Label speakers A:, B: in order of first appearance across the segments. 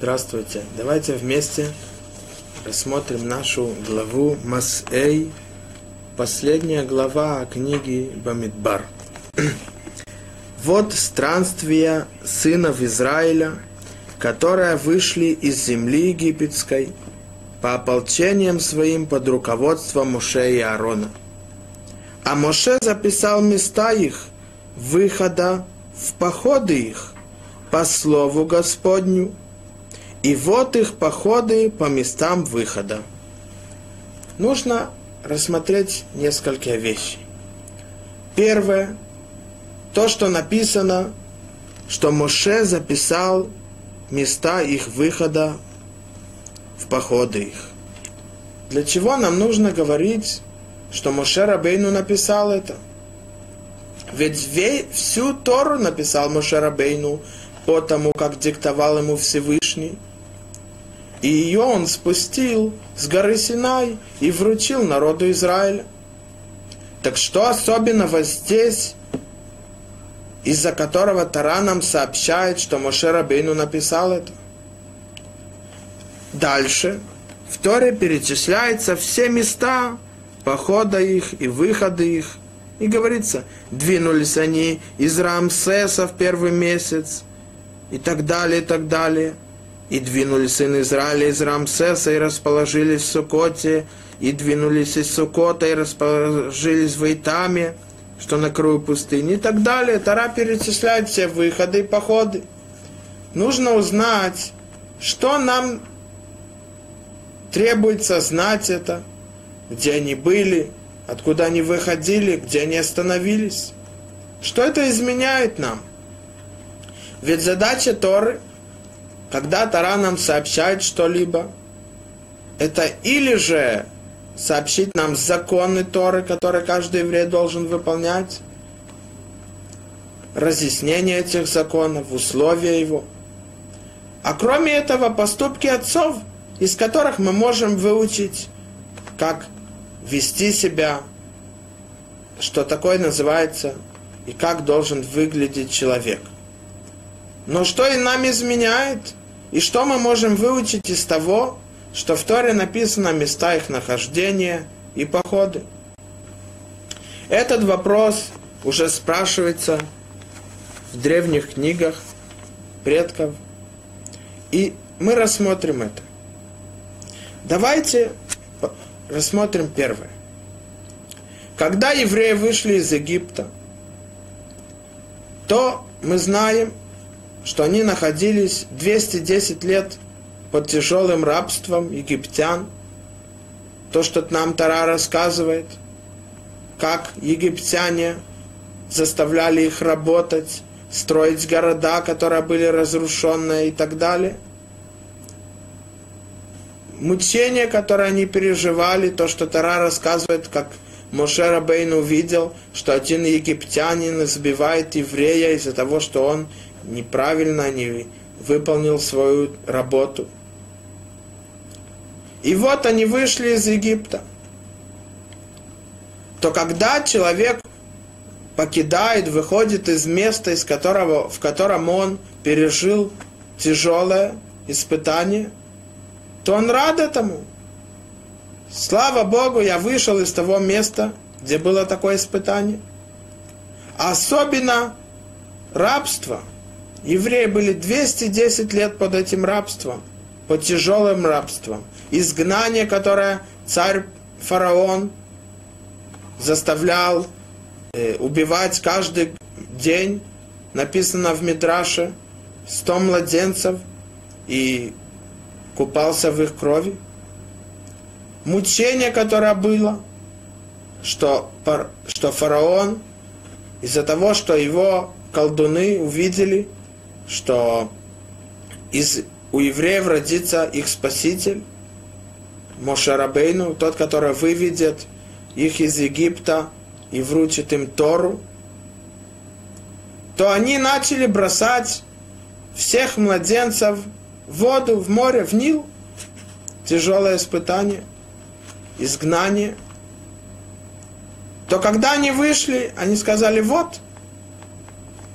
A: Здравствуйте. Давайте вместе рассмотрим нашу главу Масэй, последняя глава книги Бамидбар. вот странствия сынов Израиля, которые вышли из земли египетской по ополчениям своим под руководством Моше и Аарона. А Моше записал места их, выхода в походы их, по слову Господню, и вот их походы по местам выхода. Нужно рассмотреть несколько вещей. Первое, то, что написано, что Моше записал места их выхода в походы их. Для чего нам нужно говорить, что Моше Рабейну написал это? Ведь всю Тору написал Моше Рабейну по тому, как диктовал ему Всевышний – и ее он спустил с горы Синай и вручил народу Израиля. Так что особенного здесь, из-за которого Тара нам сообщает, что Моше Рабейну написал это? Дальше в Торе перечисляются все места похода их и выхода их. И говорится, двинулись они из Рамсеса в первый месяц, и так далее, и так далее – и двинулись сын Израиля из Рамсеса и расположились в Сукоте, и двинулись из Сукота и расположились в Итаме, что на краю пустыни и так далее. Тара перечисляет все выходы и походы. Нужно узнать, что нам требуется знать это, где они были, откуда они выходили, где они остановились. Что это изменяет нам? Ведь задача Торы – когда Тара нам сообщает что-либо, это или же сообщить нам законы Торы, которые каждый еврей должен выполнять, разъяснение этих законов, условия его. А кроме этого, поступки отцов, из которых мы можем выучить, как вести себя, что такое называется, и как должен выглядеть человек. Но что и нам изменяет – и что мы можем выучить из того, что в Торе написано места их нахождения и походы? Этот вопрос уже спрашивается в древних книгах предков. И мы рассмотрим это. Давайте рассмотрим первое. Когда евреи вышли из Египта, то мы знаем, что они находились 210 лет под тяжелым рабством египтян. То, что нам Тара рассказывает, как египтяне заставляли их работать, строить города, которые были разрушенные и так далее. Мучения, которые они переживали, то, что Тара рассказывает, как Моше Рабейн увидел, что один египтянин избивает еврея из-за того, что он неправильно не выполнил свою работу. И вот они вышли из Египта. То когда человек покидает, выходит из места, из которого, в котором он пережил тяжелое испытание, то он рад этому. Слава Богу, я вышел из того места, где было такое испытание. Особенно рабство – Евреи были 210 лет под этим рабством, под тяжелым рабством. Изгнание, которое царь фараон заставлял э, убивать каждый день, написано в Мидраше, 100 младенцев и купался в их крови. Мучение, которое было, что, что фараон из-за того, что его колдуны увидели – что из, у евреев родится их спаситель, Мошарабейну, тот, который выведет их из Египта и вручит им Тору, то они начали бросать всех младенцев в воду, в море, в Нил. Тяжелое испытание, изгнание. То когда они вышли, они сказали, вот,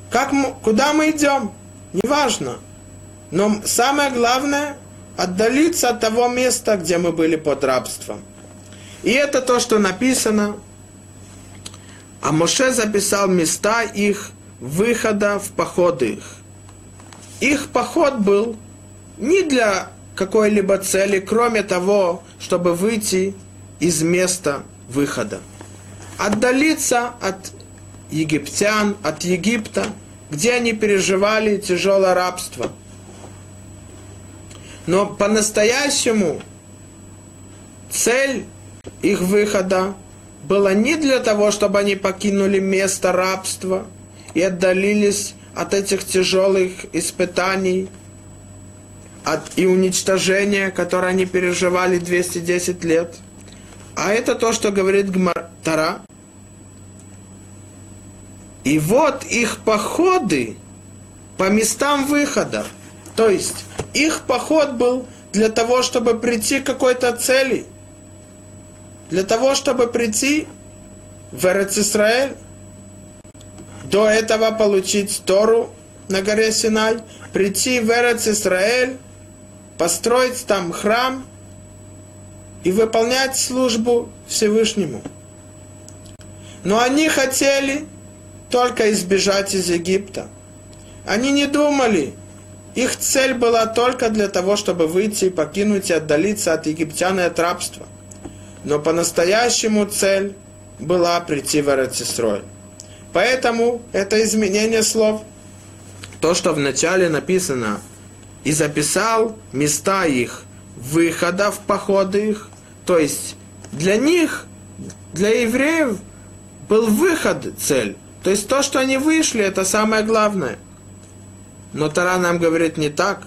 A: как мы, куда мы идем? Неважно. Но самое главное – отдалиться от того места, где мы были под рабством. И это то, что написано. А Моше записал места их выхода в походы их. Их поход был не для какой-либо цели, кроме того, чтобы выйти из места выхода. Отдалиться от египтян, от Египта, где они переживали тяжелое рабство. Но по-настоящему цель их выхода была не для того, чтобы они покинули место рабства и отдалились от этих тяжелых испытаний от, и уничтожения, которое они переживали 210 лет. А это то, что говорит Гмартара. И вот их походы по местам выхода. То есть их поход был для того, чтобы прийти к какой-то цели. Для того, чтобы прийти в Эрец До этого получить Тору на горе Синай, прийти в Эрец Исраэль, построить там храм и выполнять службу Всевышнему. Но они хотели только избежать из Египта. Они не думали, их цель была только для того, чтобы выйти и покинуть и отдалиться от египтян и от рабства. Но по-настоящему цель была прийти в Эрцисрой. Поэтому это изменение слов. То, что в начале написано – и записал места их выхода в походы их. То есть для них, для евреев, был выход цель. То есть то, что они вышли, это самое главное. Но Тара нам говорит не так.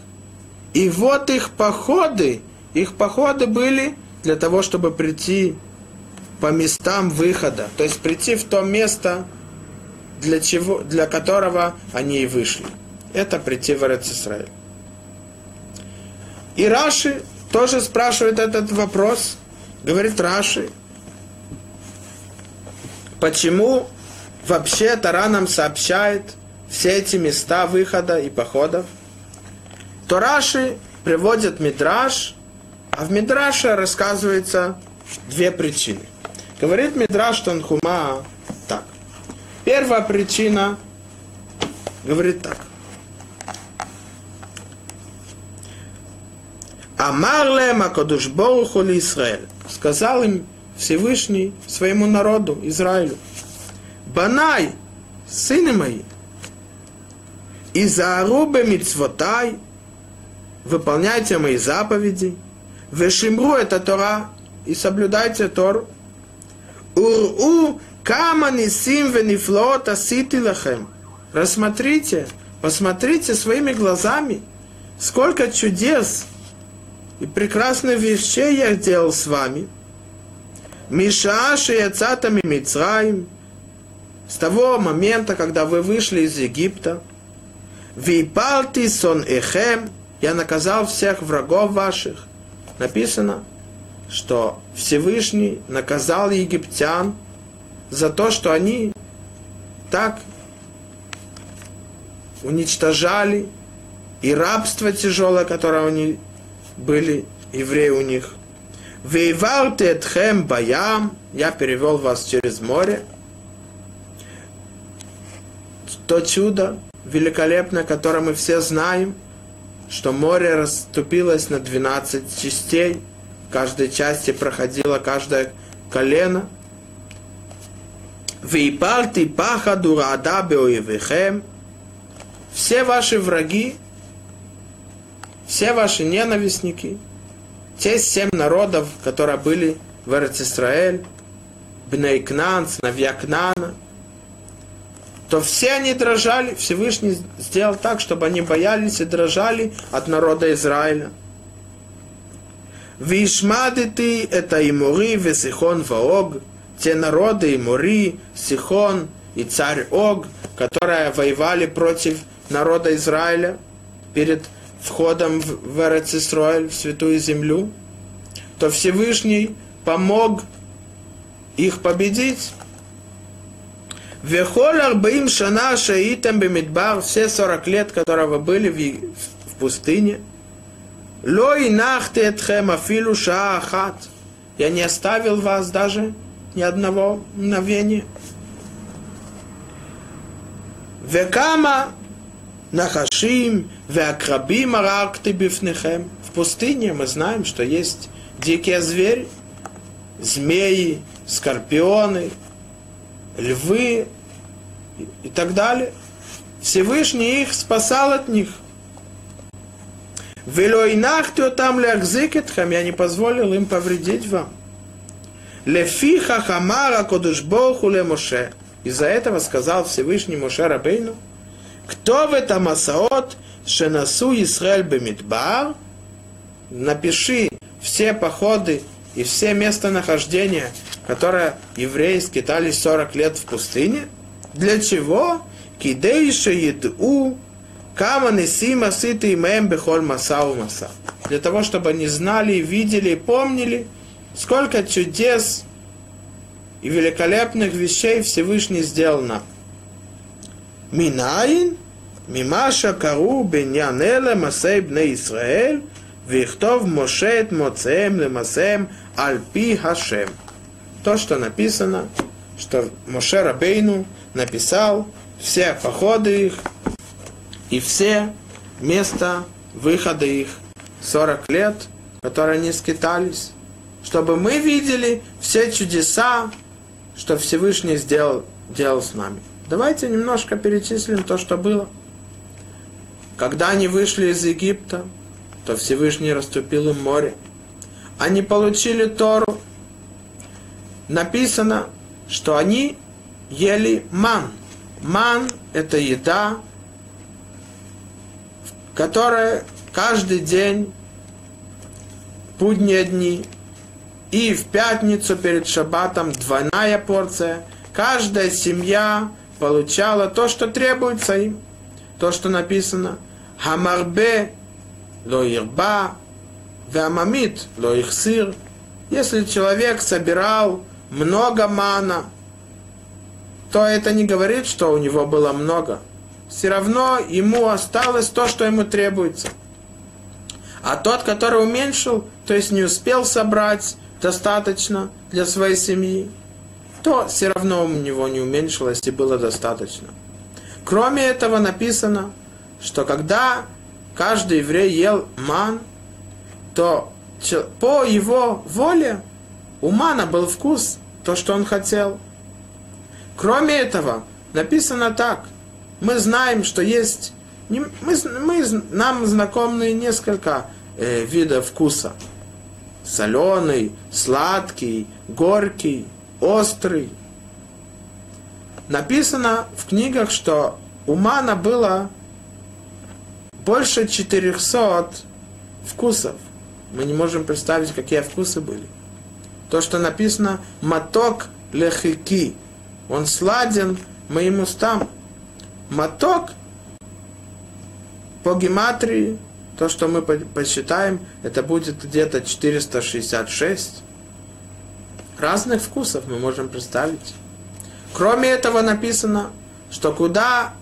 A: И вот их походы, их походы были для того, чтобы прийти по местам выхода. То есть прийти в то место, для, чего, для которого они и вышли. Это прийти в Израиль. И Раши тоже спрашивает этот вопрос. Говорит Раши, почему вообще Тара нам сообщает все эти места выхода и походов? То Раши приводит Мидраш, а в Мидраше рассказывается две причины. Говорит Мидраш Танхума так. Первая причина говорит так. Амар лем Акадуш Боруху Израиль. Сказал им Всевышний своему народу, Израилю. Банай, сыны мои, и заарубе мицвотай, выполняйте мои заповеди, вешимру это Тора, и соблюдайте Тору. Уру кама нисим венифлот асити лахем. Рассмотрите, посмотрите своими глазами, сколько чудес – и прекрасных вещей я делал с вами. Мишаши яцатами Мицраим, с того момента, когда вы вышли из Египта, Випалти сон эхем, я наказал всех врагов ваших. Написано, что Всевышний наказал египтян за то, что они так уничтожали и рабство тяжелое, которое они были евреи у них. Вейварте тхем баям, я перевел вас через море. То чудо великолепное, которое мы все знаем, что море расступилось на 12 частей, в каждой части проходило каждое колено. Вейпалти пахаду рада беоевихем, все ваши враги все ваши ненавистники, те семь народов, которые были в Эрцисраэль, Бнейкнан, сыновья Кнана, то все они дрожали, Всевышний сделал так, чтобы они боялись и дрожали от народа Израиля. Вишмады ты это и Мури, Весихон, Ваог, те народы, и Мури, Сихон и царь Ог, которые воевали против народа Израиля перед входом в Эрцисроэль, в Святую Землю, то Всевышний помог их победить. Вехоль арбаим шана шаитам бемидбар, все 40 лет, которые вы были в, пустыне. Лой нахте этхем афилу шаахат. Я не оставил вас даже ни одного мгновения. Векама нахашим веакрабим аракты бифнехем. В пустыне мы знаем, что есть дикие звери, змеи, скорпионы, львы и так далее. Всевышний их спасал от них. Велойнахтю там лягзикетхам, я не позволил им повредить вам. Лефиха хамара кодушбоху ле Моше. Из-за этого сказал Всевышний Моше Рабейну, кто в этом асаот шенасу Исраэль бемидбар, напиши все походы и все местонахождения, которые евреи скитались 40 лет в пустыне. Для чего? Кидейша еду кама несима сыты имеем бехоль масау маса. Для того, чтобы они знали, видели и помнили, сколько чудес и великолепных вещей Всевышний сделал нам. Минаин, мимаша кару беньянеле масей бне Исраэль, Вихтов Мошет Моцеем Лемасеем Альпи Хашем. То, что написано, что Моше Рабейну написал все походы их и все места выхода их 40 лет, которые они скитались, чтобы мы видели все чудеса, что Всевышний сделал, делал с нами. Давайте немножко перечислим то, что было. Когда они вышли из Египта, то Всевышний расступил им море. Они получили Тору. Написано, что они ели ман. Ман – это еда, которая каждый день, будние дни, и в пятницу перед шаббатом двойная порция. Каждая семья получала то, что требуется им. То, что написано. Хамарбе ло ирба, вамамит ло ихсир. Если человек собирал много мана, то это не говорит, что у него было много. Все равно ему осталось то, что ему требуется. А тот, который уменьшил, то есть не успел собрать достаточно для своей семьи, то все равно у него не уменьшилось и было достаточно. Кроме этого написано, что когда каждый еврей ел ман, то по его воле у мана был вкус, то, что он хотел. Кроме этого, написано так. Мы знаем, что есть... Мы, мы, нам знакомы несколько э, видов вкуса. Соленый, сладкий, горький, острый. Написано в книгах, что у мана было больше 400 вкусов. Мы не можем представить, какие вкусы были. То, что написано «маток лехики», он сладен моим устам. Маток по гематрии, то, что мы посчитаем, это будет где-то 466. Разных вкусов мы можем представить. Кроме этого написано, что куда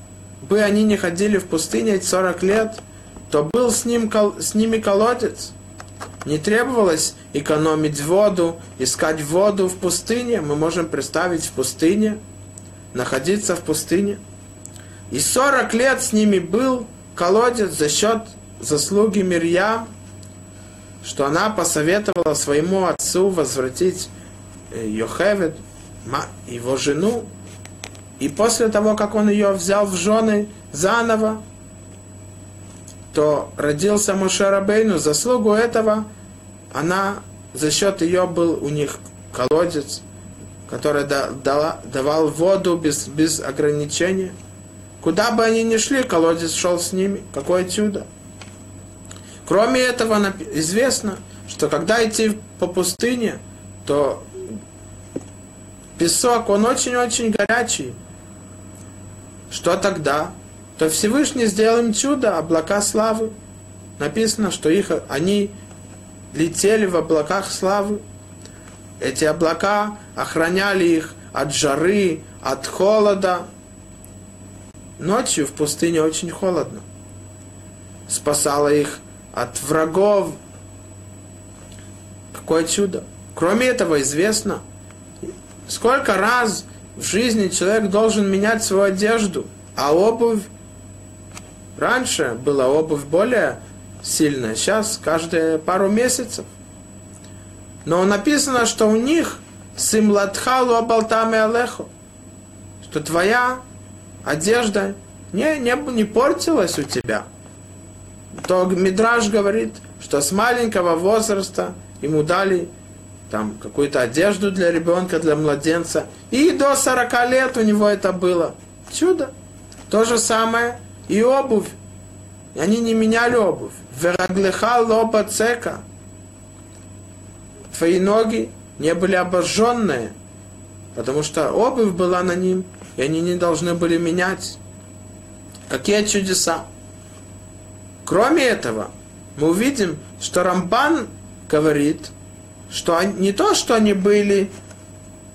A: бы они не ходили в пустыне эти 40 лет, то был с, ним, с ними колодец. Не требовалось экономить воду, искать воду в пустыне. Мы можем представить в пустыне, находиться в пустыне. И 40 лет с ними был колодец за счет заслуги Мирьям, что она посоветовала своему отцу возвратить э, Йохевед, его жену, и после того, как он ее взял в жены заново, то родился Моше Рабейну. Заслугу этого она, за счет ее был у них колодец, который дала, давал воду без, без ограничения. Куда бы они ни шли, колодец шел с ними. Какое чудо. Кроме этого, известно, что когда идти по пустыне, то песок, он очень-очень горячий. Что тогда? То Всевышний сделал им чудо, облака славы. Написано, что их, они летели в облаках славы. Эти облака охраняли их от жары, от холода. Ночью в пустыне очень холодно. спасало их от врагов. Какое чудо. Кроме этого известно, сколько раз в жизни человек должен менять свою одежду, а обувь раньше была обувь более сильная, сейчас каждые пару месяцев. Но написано, что у них симлатхалу абалтами алеху, что твоя одежда не, не, не портилась у тебя. То Мидраж говорит, что с маленького возраста ему дали там какую-то одежду для ребенка, для младенца. И до 40 лет у него это было. Чудо. То же самое и обувь. И они не меняли обувь. Вераглеха лоба цека. Твои ноги не были обожженные, потому что обувь была на ним, и они не должны были менять. Какие чудеса! Кроме этого, мы увидим, что Рамбан говорит, что они, не то, что они были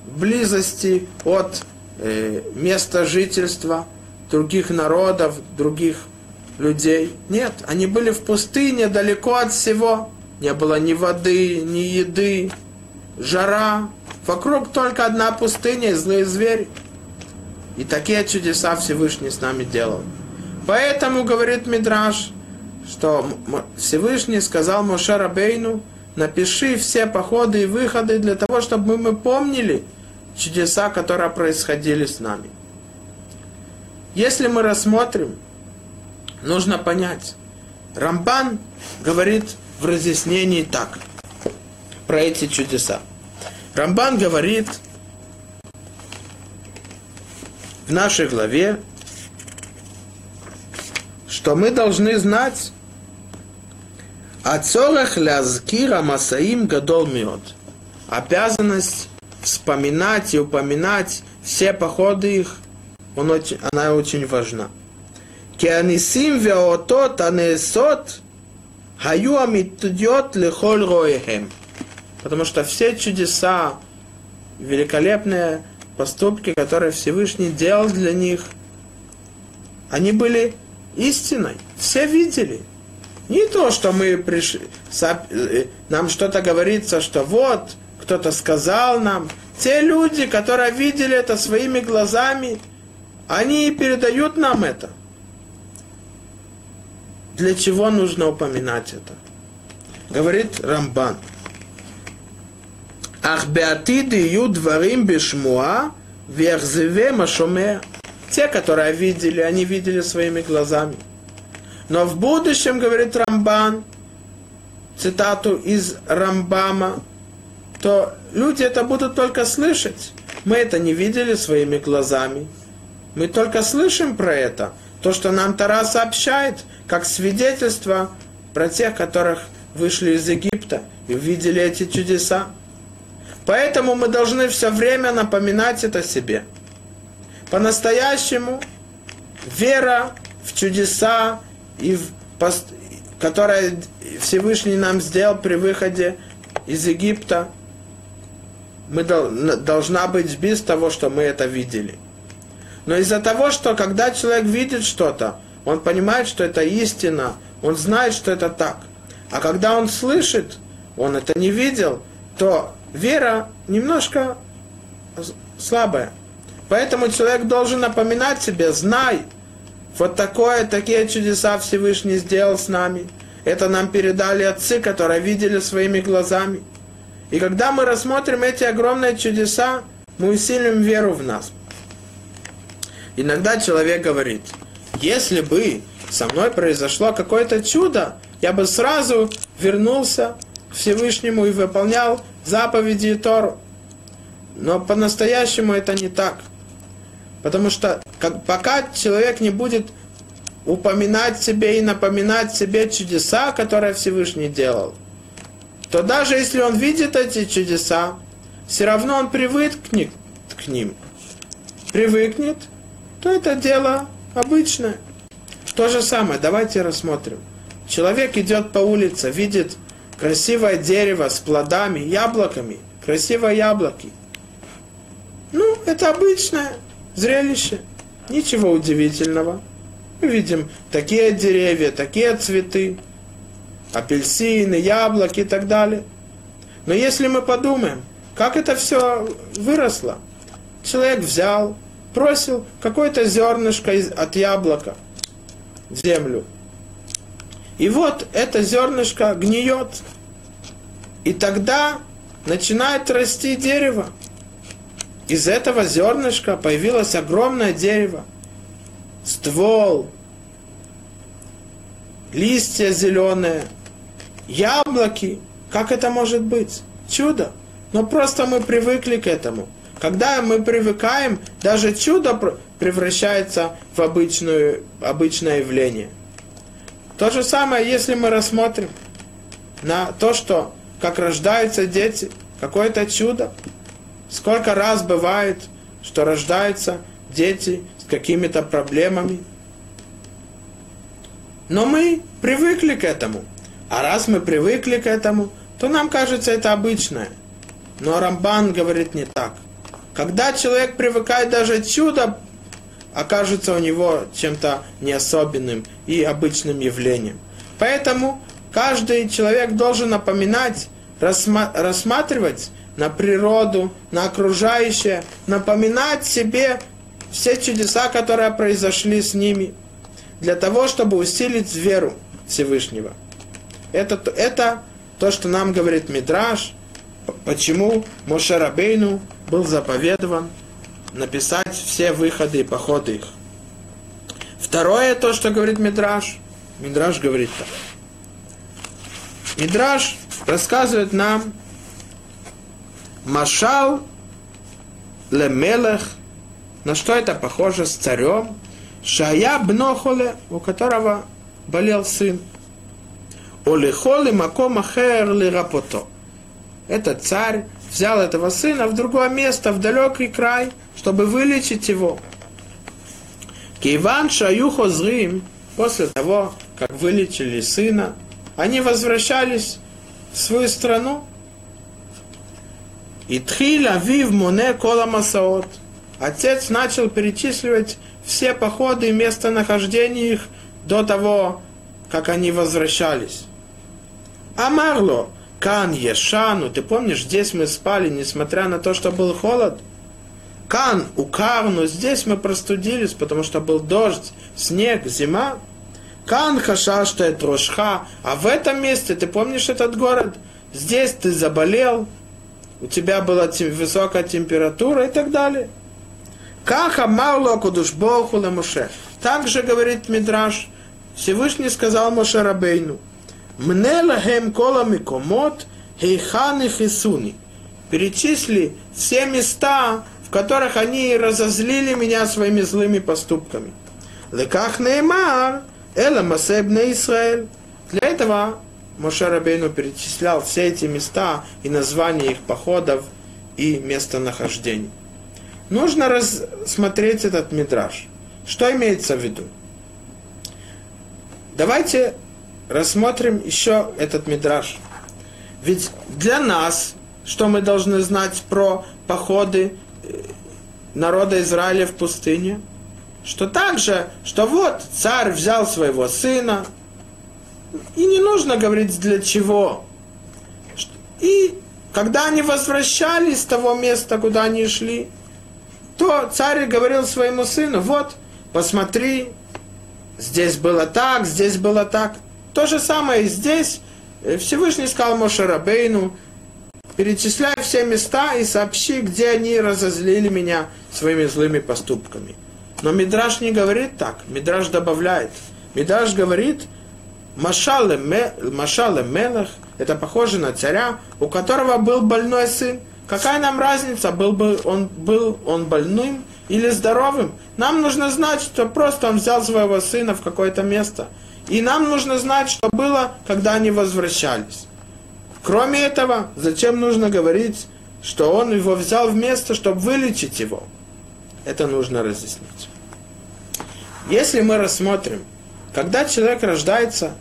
A: в близости от э, места жительства других народов, других людей. Нет, они были в пустыне, далеко от всего. Не было ни воды, ни еды, жара. Вокруг только одна пустыня и злые звери. И такие чудеса Всевышний с нами делал. Поэтому, говорит Мидраш, что Всевышний сказал Моше Рабейну, напиши все походы и выходы для того, чтобы мы помнили чудеса, которые происходили с нами. Если мы рассмотрим, нужно понять. Рамбан говорит в разъяснении так, про эти чудеса. Рамбан говорит в нашей главе, что мы должны знать Ацорах лязкира масаим гадол миот. Обязанность вспоминать и упоминать все походы их, он очень, она очень важна. Кианисим веотот анесот хаю амитудьот лехоль роехем. Потому что все чудеса, великолепные поступки, которые Всевышний делал для них, они были истиной. Все видели. Не то, что мы пришли, э, нам что-то говорится, что вот, кто-то сказал нам. Те люди, которые видели это своими глазами, они передают нам это. Для чего нужно упоминать это? Говорит Рамбан. Ах беатиды дворим бешмуа верзеве машоме. Те, которые видели, они видели своими глазами. Но в будущем, говорит Рамбан, цитату из Рамбама, то люди это будут только слышать. Мы это не видели своими глазами. Мы только слышим про это. То, что нам Тара сообщает, как свидетельство про тех, которых вышли из Египта и увидели эти чудеса. Поэтому мы должны все время напоминать это себе. По-настоящему вера в чудеса и в пост... которое Всевышний нам сделал при выходе из Египта, мы должна быть без того, что мы это видели. Но из-за того, что когда человек видит что-то, он понимает, что это истина, он знает, что это так. А когда он слышит, он это не видел, то вера немножко слабая. Поэтому человек должен напоминать себе, знай, вот такое, такие чудеса Всевышний сделал с нами. Это нам передали отцы, которые видели своими глазами. И когда мы рассмотрим эти огромные чудеса, мы усилим веру в нас. Иногда человек говорит, если бы со мной произошло какое-то чудо, я бы сразу вернулся к Всевышнему и выполнял заповеди и Тору. Но по-настоящему это не так. Потому что как, пока человек не будет упоминать себе и напоминать себе чудеса, которые Всевышний делал, то даже если он видит эти чудеса, все равно он привыкнет к ним. Привыкнет, то это дело обычное. То же самое, давайте рассмотрим. Человек идет по улице, видит красивое дерево с плодами, яблоками, красивые яблоки. Ну, это обычное зрелище. Ничего удивительного. Мы видим такие деревья, такие цветы, апельсины, яблоки и так далее. Но если мы подумаем, как это все выросло, человек взял, бросил какое-то зернышко от яблока в землю. И вот это зернышко гниет. И тогда начинает расти дерево. Из этого зернышка появилось огромное дерево. Ствол, листья зеленые, яблоки. Как это может быть? Чудо. Но просто мы привыкли к этому. Когда мы привыкаем, даже чудо превращается в обычную, обычное явление. То же самое, если мы рассмотрим на то, что как рождаются дети, какое-то чудо. Сколько раз бывает, что рождаются дети с какими-то проблемами. Но мы привыкли к этому. А раз мы привыкли к этому, то нам кажется это обычное. Но Рамбан говорит не так. Когда человек привыкает, даже чудо окажется у него чем-то неособенным и обычным явлением. Поэтому каждый человек должен напоминать, рассма- рассматривать на природу, на окружающее, напоминать себе все чудеса, которые произошли с ними, для того, чтобы усилить веру Всевышнего. Это, это то, что нам говорит Мидраш, почему Мошерабейну был заповедован написать все выходы и походы их. Второе, то, что говорит Мидраш, Мидраш говорит так. Мидраш рассказывает нам Машал лемелех, на что это похоже с царем, Шая бнохоле, у которого болел сын. Олехоли маком ахер лирапото. Этот царь взял этого сына в другое место, в далекий край, чтобы вылечить его. Киван Шаюхо Зрим, после того, как вылечили сына, они возвращались в свою страну. И Тхиль Авив Моне Кола Масаот. Отец начал перечисливать все походы и местонахождения их до того, как они возвращались. Амарло, Кан Ешану, ты помнишь, здесь мы спали, несмотря на то, что был холод? Кан Укарну, здесь мы простудились, потому что был дождь, снег, зима. Кан Хашашта Трошха, а в этом месте, ты помнишь этот город? Здесь ты заболел, у тебя была высокая температура и так далее. Каха Марло Кудушбоху Муше. Также говорит Мидраш, Всевышний сказал Моше Рабейну – Мне лагем кола микомот хейханы хисуни. Перечисли все места, в которых они разозлили меня своими злыми поступками. Леках неймар, эла масебне Израиль. Для этого Моше Рабейну перечислял все эти места и названия их походов и местонахождений. Нужно рассмотреть этот мидраж. Что имеется в виду? Давайте рассмотрим еще этот мидраж. Ведь для нас, что мы должны знать про походы э, народа Израиля в пустыне, что также, что вот царь взял своего сына, и не нужно говорить для чего. И когда они возвращались с того места, куда они шли, то царь говорил своему сыну, вот, посмотри, здесь было так, здесь было так. То же самое здесь. Э, Всевышний сказал Моше Рабейну, перечисляй все места и сообщи, где они разозлили меня своими злыми поступками. Но Мидраш не говорит так. Мидраш добавляет. Мидраш говорит, Машале Мелах, это похоже на царя, у которого был больной сын. Какая нам разница, был бы он, был он больным или здоровым? Нам нужно знать, что просто он взял своего сына в какое-то место – и нам нужно знать, что было, когда они возвращались. Кроме этого, зачем нужно говорить, что он его взял в место, чтобы вылечить его? Это нужно разъяснить. Если мы рассмотрим, когда человек рождается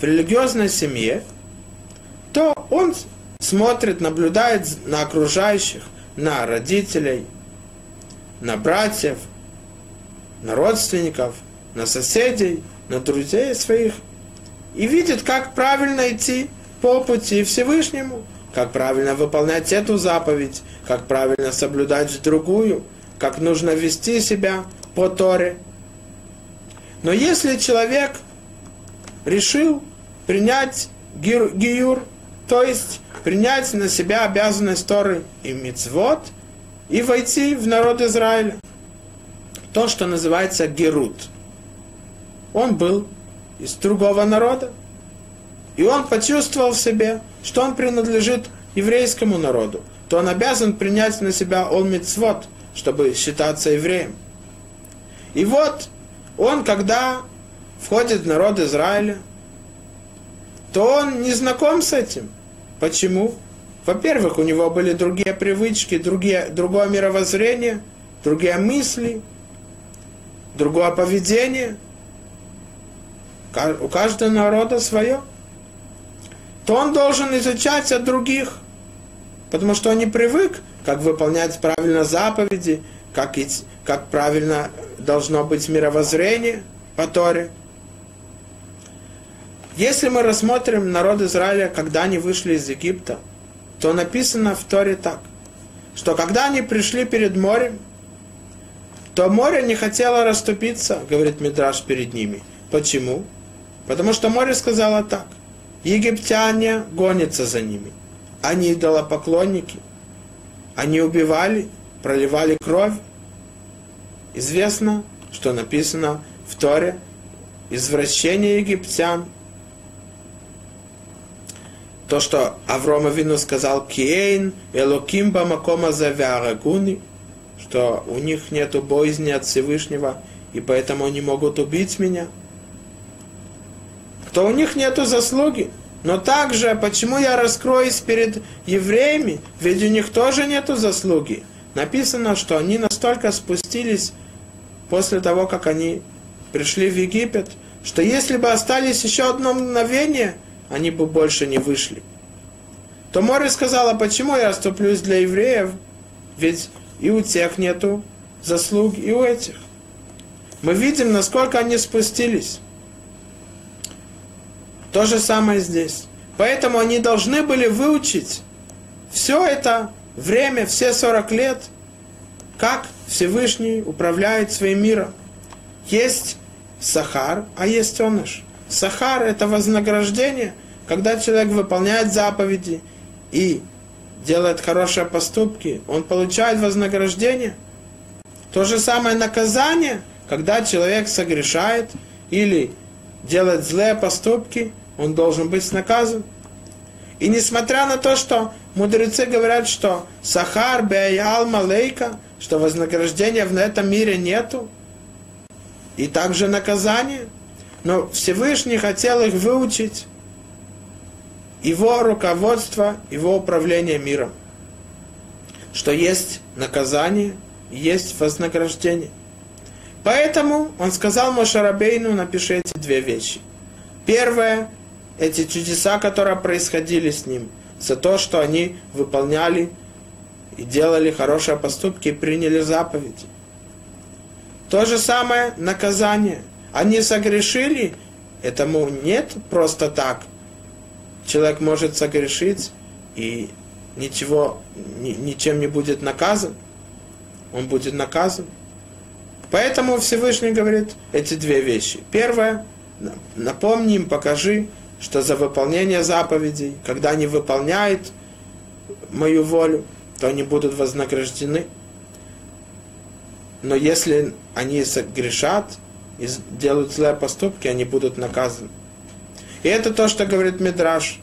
A: в религиозной семье, то он смотрит, наблюдает на окружающих, на родителей, на братьев, на родственников – на соседей, на друзей своих, и видит, как правильно идти по пути Всевышнему, как правильно выполнять эту заповедь, как правильно соблюдать другую, как нужно вести себя по Торе. Но если человек решил принять гиюр, то есть принять на себя обязанность Торы и мицвод, и войти в народ Израиля, то, что называется герут. Он был из другого народа, и он почувствовал в себе, что он принадлежит еврейскому народу, то он обязан принять на себя он чтобы считаться евреем. И вот он, когда входит в народ Израиля, то он не знаком с этим. Почему? Во-первых, у него были другие привычки, другие, другое мировоззрение, другие мысли, другое поведение. У каждого народа свое. То он должен изучать от других, потому что он не привык, как выполнять правильно заповеди, как, как правильно должно быть мировоззрение по Торе. Если мы рассмотрим народ Израиля, когда они вышли из Египта, то написано в Торе так, что когда они пришли перед морем, то море не хотело расступиться, говорит Мидраш перед ними. Почему? Потому что море сказало так. Египтяне гонятся за ними. Они идолопоклонники. Они убивали, проливали кровь. Известно, что написано в Торе, извращение египтян то, что Аврома Вину сказал Киейн, Элоким Бамакома Завярагуни, что у них нет боязни от Всевышнего, и поэтому они могут убить меня, то у них нет заслуги. Но также, почему я раскроюсь перед евреями, ведь у них тоже нет заслуги. Написано, что они настолько спустились после того, как они пришли в Египет, что если бы остались еще одно мгновение – они бы больше не вышли. То море сказала, почему я оступлюсь для евреев, ведь и у тех нету заслуг, и у этих. Мы видим, насколько они спустились. То же самое здесь. Поэтому они должны были выучить все это время, все 40 лет, как Всевышний управляет своим миром. Есть Сахар, а есть Оныш. Сахар – это вознаграждение, когда человек выполняет заповеди и делает хорошие поступки, он получает вознаграждение. То же самое наказание, когда человек согрешает или делает злые поступки, он должен быть наказан. И несмотря на то, что мудрецы говорят, что сахар беял малейка, что вознаграждения в этом мире нету, и также наказание – но Всевышний хотел их выучить его руководство, его управление миром. Что есть наказание, есть вознаграждение. Поэтому он сказал Мошарабейну, напиши эти две вещи. Первое, эти чудеса, которые происходили с ним, за то, что они выполняли и делали хорошие поступки и приняли заповеди. То же самое наказание – они согрешили, этому нет просто так. Человек может согрешить и ничего, ни, ничем не будет наказан. Он будет наказан. Поэтому Всевышний говорит эти две вещи. Первое, напомни им, покажи, что за выполнение заповедей, когда они выполняют мою волю, то они будут вознаграждены. Но если они согрешат, и делают злые поступки, они будут наказаны. И это то, что говорит Мидраш.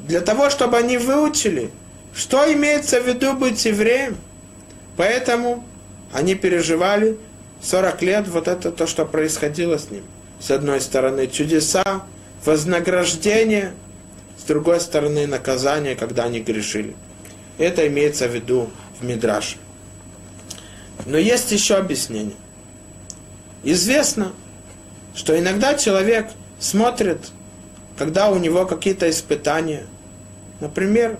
A: Для того, чтобы они выучили, что имеется в виду быть евреем. Поэтому они переживали 40 лет вот это то, что происходило с ним. С одной стороны чудеса, вознаграждение, с другой стороны наказание, когда они грешили. Это имеется в виду в Мидраше. Но есть еще объяснение. Известно, что иногда человек смотрит, когда у него какие-то испытания. Например,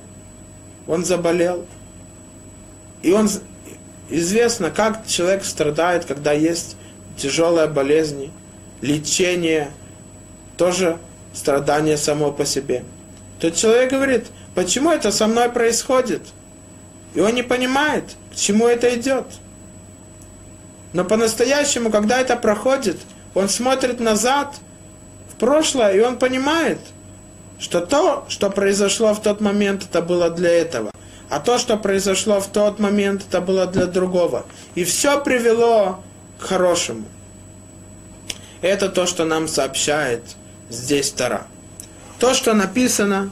A: он заболел. И он известно, как человек страдает, когда есть тяжелые болезни. лечение, тоже страдание само по себе. Тот человек говорит, почему это со мной происходит? И он не понимает, к чему это идет. Но по-настоящему, когда это проходит, он смотрит назад, в прошлое, и он понимает, что то, что произошло в тот момент, это было для этого. А то, что произошло в тот момент, это было для другого. И все привело к хорошему. Это то, что нам сообщает здесь Тара. То, что написано,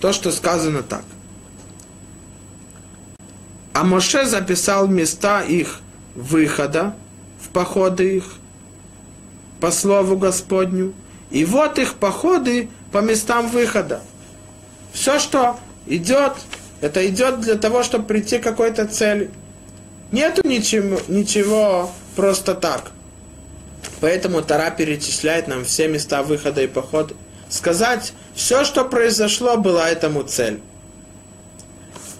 A: то, что сказано так. А Моше записал места их выхода в походы их по слову Господню. И вот их походы по местам выхода. Все, что идет, это идет для того, чтобы прийти к какой-то цели. Нету ничего, ничего просто так. Поэтому Тара перечисляет нам все места выхода и похода. Сказать, все, что произошло, была этому цель.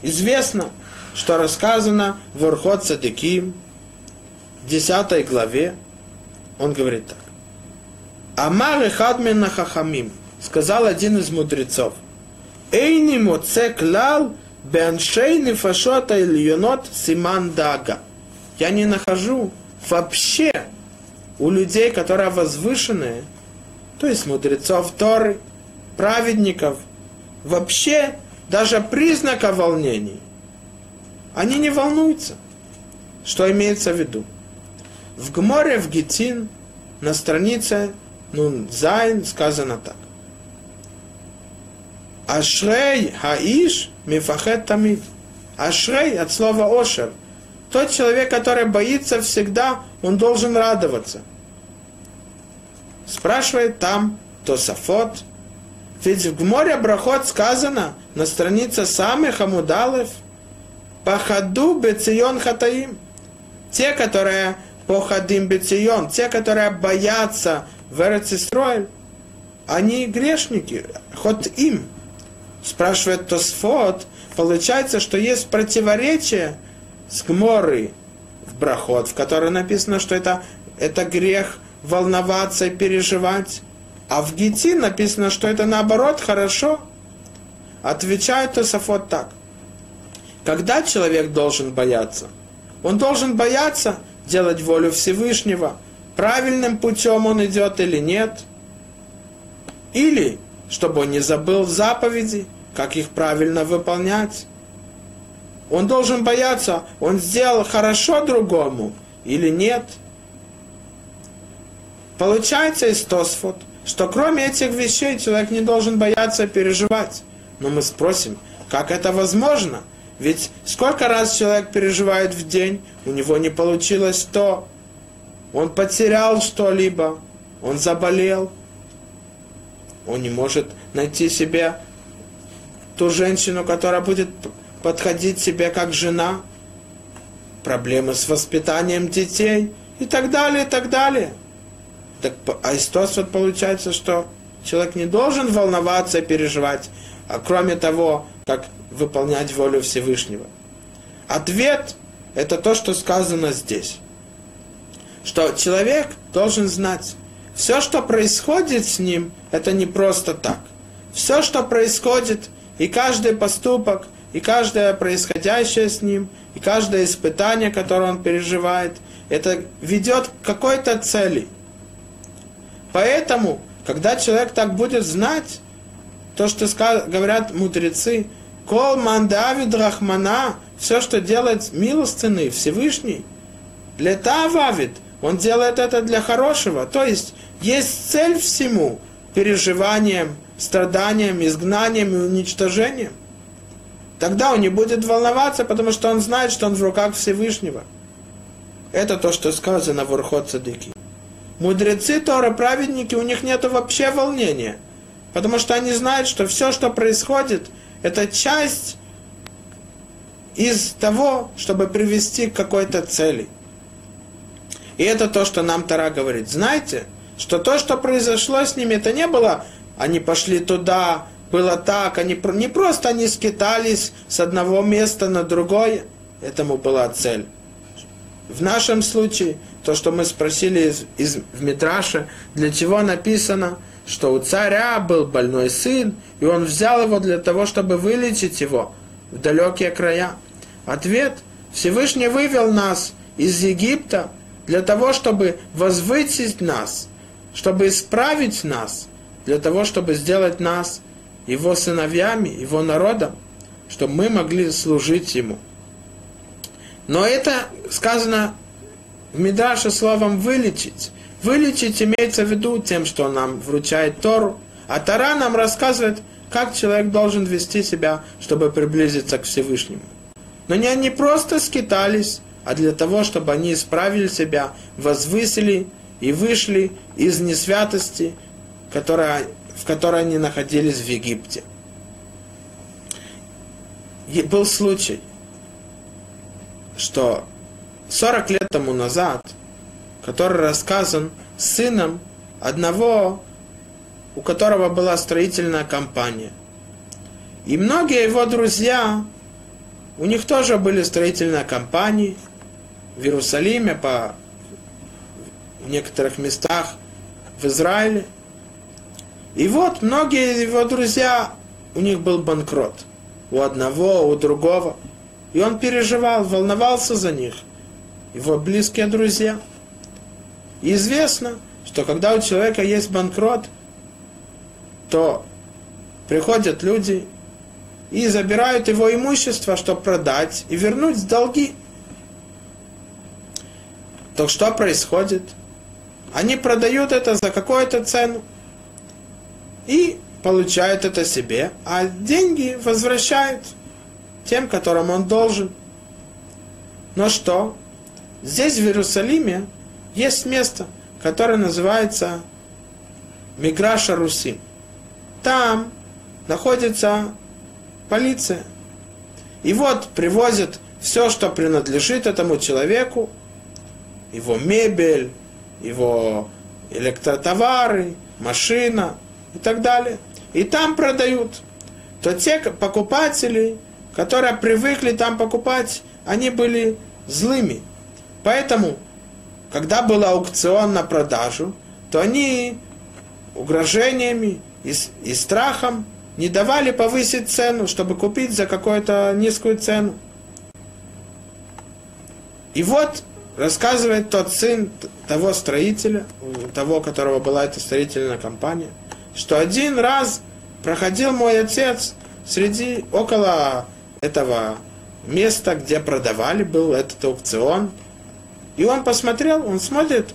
A: Известно, что рассказано в Урхот Садиким, 10 главе, он говорит так. Амар Эхадмен Хахамим, сказал один из мудрецов, Эйни моце клал беаншей нефашота ильонот симан дага. Я не нахожу вообще у людей, которые возвышенные, то есть мудрецов Торы, праведников, вообще даже признака волнений. Они не волнуются. Что имеется в виду? В Гморе, в Гетин, на странице Нун Зайн сказано так. Ашрей хаиш мифахет тамид. Ашрей от слова ошер. Тот человек, который боится всегда, он должен радоваться. Спрашивает там Тосафот. Ведь в Гморе Брахот сказано на странице самых Амудалев Пахаду Бецион Хатаим. Те, которые Похадим Бецион, те, которые боятся в они грешники, хоть им. Спрашивает Тосфот, получается, что есть противоречие с Гморой в Брахот, в которой написано, что это, это грех волноваться и переживать. А в Гити написано, что это наоборот хорошо. Отвечает Тософот так. Когда человек должен бояться? Он должен бояться делать волю Всевышнего, правильным путем он идет или нет. Или, чтобы он не забыл заповеди, как их правильно выполнять. Он должен бояться, он сделал хорошо другому или нет. Получается из Тосфот, что кроме этих вещей человек не должен бояться переживать. Но мы спросим, как это возможно? Ведь сколько раз человек переживает в день, у него не получилось то, он потерял что-либо, он заболел, он не может найти себе ту женщину, которая будет подходить себе как жена, проблемы с воспитанием детей и так далее, и так далее. Так, а из вот получается, что человек не должен волноваться и переживать, а кроме того, как выполнять волю Всевышнего. Ответ – это то, что сказано здесь что человек должен знать, все, что происходит с ним, это не просто так. Все, что происходит, и каждый поступок, и каждое происходящее с ним, и каждое испытание, которое он переживает, это ведет к какой-то цели. Поэтому, когда человек так будет знать, то, что говорят мудрецы, Кол мандавид рахмана, все, что делает милостынный Всевышний, для тававид, он делает это для хорошего. То есть есть цель всему переживанием, страданием, изгнанием и уничтожением. Тогда он не будет волноваться, потому что он знает, что он в руках Всевышнего. Это то, что сказано в Урхот Цадыки. Мудрецы Тора, праведники, у них нет вообще волнения. Потому что они знают, что все, что происходит, это часть из того, чтобы привести к какой-то цели. И это то, что нам Тара говорит. Знаете, что то, что произошло с ними, это не было, они пошли туда, было так, они не просто они скитались с одного места на другое, этому была цель. В нашем случае то, что мы спросили из, из в Мидраше, для чего написано, что у царя был больной сын, и он взял его для того, чтобы вылечить его в далекие края. Ответ – Всевышний вывел нас из Египта для того, чтобы возвысить нас, чтобы исправить нас, для того, чтобы сделать нас его сыновьями, его народом, чтобы мы могли служить ему. Но это сказано в Мидраше словом «вылечить». Вылечить имеется в виду тем, что он нам вручает Тору, а Тора нам рассказывает, как человек должен вести себя, чтобы приблизиться к Всевышнему. Но не они просто скитались, а для того, чтобы они исправили себя, возвысили и вышли из несвятости, которая, в которой они находились в Египте. И был случай, что 40 лет тому назад, который рассказан сыном одного, у которого была строительная компания. И многие его друзья, у них тоже были строительные компании в Иерусалиме, по в некоторых местах в Израиле. И вот многие его друзья, у них был банкрот. У одного, у другого. И он переживал, волновался за них – его близкие друзья. И известно, что когда у человека есть банкрот, то приходят люди и забирают его имущество, чтобы продать и вернуть долги. То что происходит? Они продают это за какую-то цену и получают это себе, а деньги возвращают тем, которым он должен. Но что? Здесь, в Иерусалиме, есть место, которое называется Миграша Руси. Там находится полиция. И вот привозят все, что принадлежит этому человеку, его мебель, его электротовары, машина и так далее. И там продают. То те покупатели, которые привыкли там покупать, они были злыми. Поэтому, когда был аукцион на продажу, то они угрожениями и, и страхом не давали повысить цену, чтобы купить за какую-то низкую цену. И вот рассказывает тот сын того строителя, того, у которого была эта строительная компания, что один раз проходил мой отец среди около этого места, где продавали, был этот аукцион – и он посмотрел, он смотрит,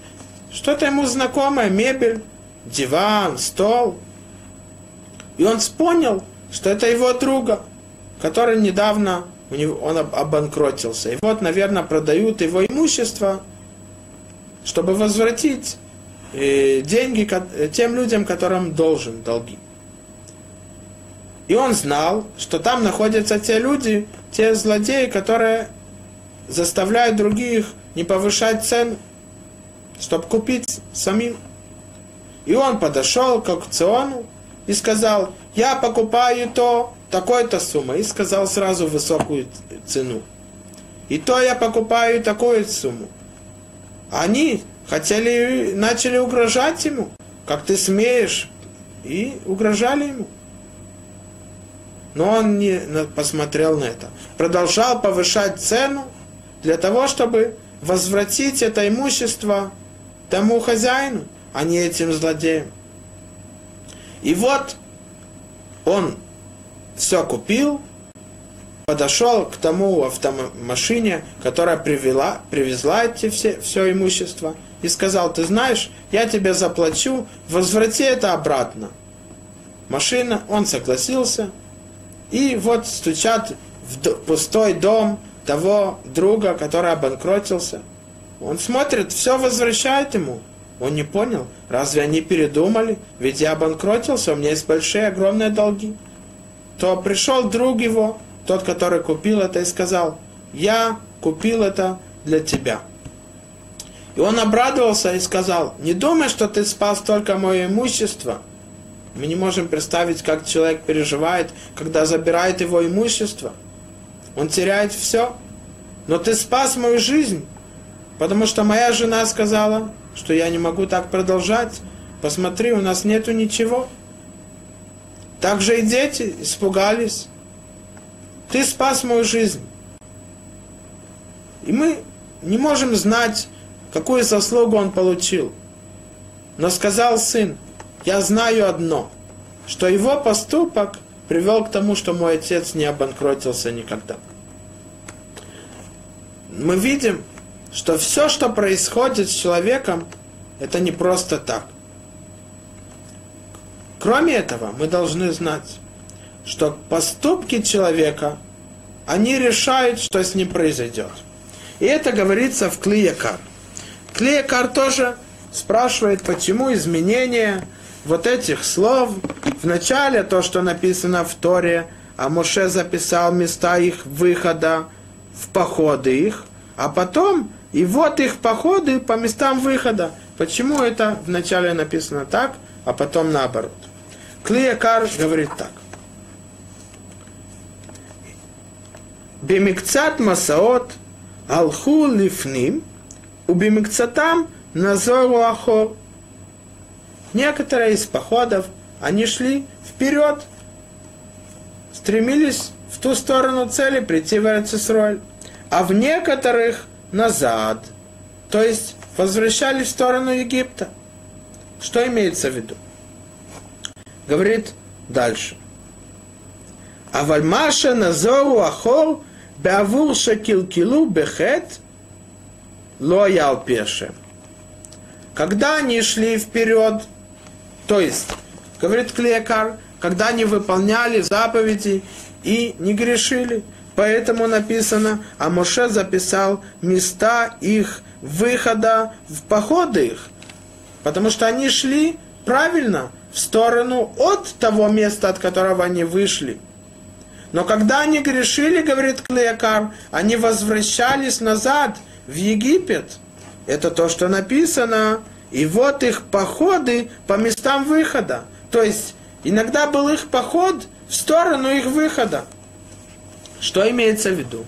A: что-то ему знакомое, мебель, диван, стол. И он понял, что это его друга, который недавно у него, он обанкротился. И вот, наверное, продают его имущество, чтобы возвратить деньги тем людям, которым должен долги. И он знал, что там находятся те люди, те злодеи, которые заставляют других не повышать цену, чтобы купить самим. И он подошел к аукциону и сказал, я покупаю то, такой-то сумма, и сказал сразу высокую цену. И то я покупаю такую сумму. Они хотели, начали угрожать ему, как ты смеешь, и угрожали ему. Но он не посмотрел на это. Продолжал повышать цену для того, чтобы возвратить это имущество тому хозяину, а не этим злодеям. И вот он все купил, подошел к тому автомашине, которая привела, привезла эти все, все имущество, и сказал, ты знаешь, я тебе заплачу, возврати это обратно. Машина, он согласился, и вот стучат в пустой дом, того друга, который обанкротился. Он смотрит, все возвращает ему. Он не понял, разве они передумали? Ведь я обанкротился, у меня есть большие, огромные долги. То пришел друг его, тот, который купил это, и сказал, я купил это для тебя. И он обрадовался и сказал, не думай, что ты спас только мое имущество. Мы не можем представить, как человек переживает, когда забирает его имущество – он теряет все. Но ты спас мою жизнь. Потому что моя жена сказала, что я не могу так продолжать. Посмотри, у нас нету ничего. Также и дети испугались. Ты спас мою жизнь. И мы не можем знать, какую заслугу он получил. Но сказал сын, я знаю одно, что его поступок привел к тому, что мой отец не обанкротился никогда. Мы видим, что все, что происходит с человеком, это не просто так. Кроме этого, мы должны знать, что поступки человека, они решают, что с ним произойдет. И это говорится в Клиякар. Клиякар тоже спрашивает, почему изменение вот этих слов в начале, то, что написано в Торе, а Моше записал места их выхода в походы их, а потом и вот их походы по местам выхода. Почему это вначале написано так, а потом наоборот? Клиякар говорит так. Бемикцат масаот алху лифним, у бемикцатам назору ахор. Некоторые из походов, они шли вперед, стремились в ту сторону цели прийти в Эрцисроль. А в некоторых назад, то есть возвращались в сторону Египта. Что имеется в виду? Говорит дальше. А вальмаша назору ахор беавур шакилкилу бехет лоял пеше. Когда они шли вперед, то есть, говорит Клеякар, когда они выполняли заповеди и не грешили, Поэтому написано, а Моше записал места их выхода в походы их. Потому что они шли правильно в сторону от того места, от которого они вышли. Но когда они грешили, говорит Клеякар, они возвращались назад в Египет. Это то, что написано. И вот их походы по местам выхода. То есть иногда был их поход в сторону их выхода. Что имеется в виду?